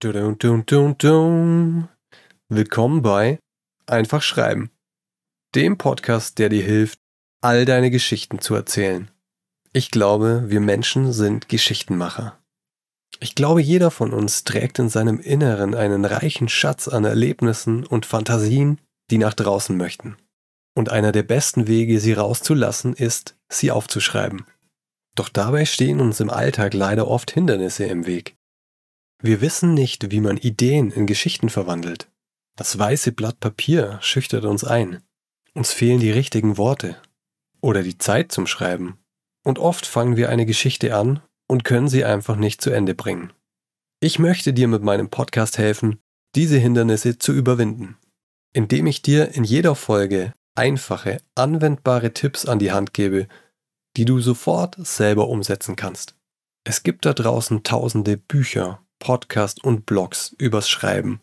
Dun, dun, dun, dun. Willkommen bei Einfach Schreiben, dem Podcast, der dir hilft, all deine Geschichten zu erzählen. Ich glaube, wir Menschen sind Geschichtenmacher. Ich glaube, jeder von uns trägt in seinem Inneren einen reichen Schatz an Erlebnissen und Fantasien, die nach draußen möchten. Und einer der besten Wege, sie rauszulassen, ist, sie aufzuschreiben. Doch dabei stehen uns im Alltag leider oft Hindernisse im Weg. Wir wissen nicht, wie man Ideen in Geschichten verwandelt. Das weiße Blatt Papier schüchtert uns ein. Uns fehlen die richtigen Worte oder die Zeit zum Schreiben. Und oft fangen wir eine Geschichte an und können sie einfach nicht zu Ende bringen. Ich möchte dir mit meinem Podcast helfen, diese Hindernisse zu überwinden, indem ich dir in jeder Folge einfache, anwendbare Tipps an die Hand gebe, die du sofort selber umsetzen kannst. Es gibt da draußen tausende Bücher, Podcast und Blogs übers Schreiben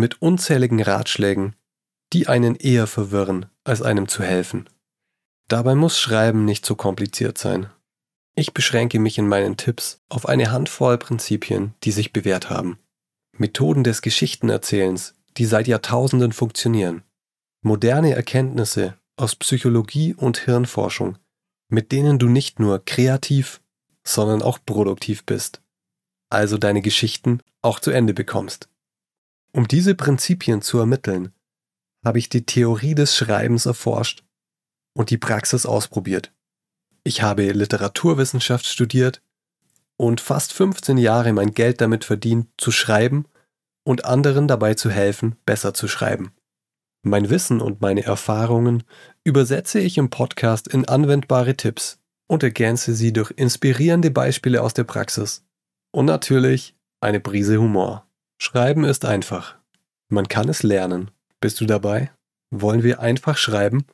mit unzähligen Ratschlägen, die einen eher verwirren, als einem zu helfen. Dabei muss Schreiben nicht so kompliziert sein. Ich beschränke mich in meinen Tipps auf eine Handvoll Prinzipien, die sich bewährt haben. Methoden des Geschichtenerzählens, die seit Jahrtausenden funktionieren. Moderne Erkenntnisse aus Psychologie und Hirnforschung, mit denen du nicht nur kreativ, sondern auch produktiv bist also deine Geschichten, auch zu Ende bekommst. Um diese Prinzipien zu ermitteln, habe ich die Theorie des Schreibens erforscht und die Praxis ausprobiert. Ich habe Literaturwissenschaft studiert und fast 15 Jahre mein Geld damit verdient, zu schreiben und anderen dabei zu helfen, besser zu schreiben. Mein Wissen und meine Erfahrungen übersetze ich im Podcast in anwendbare Tipps und ergänze sie durch inspirierende Beispiele aus der Praxis. Und natürlich eine Prise Humor. Schreiben ist einfach. Man kann es lernen. Bist du dabei? Wollen wir einfach schreiben?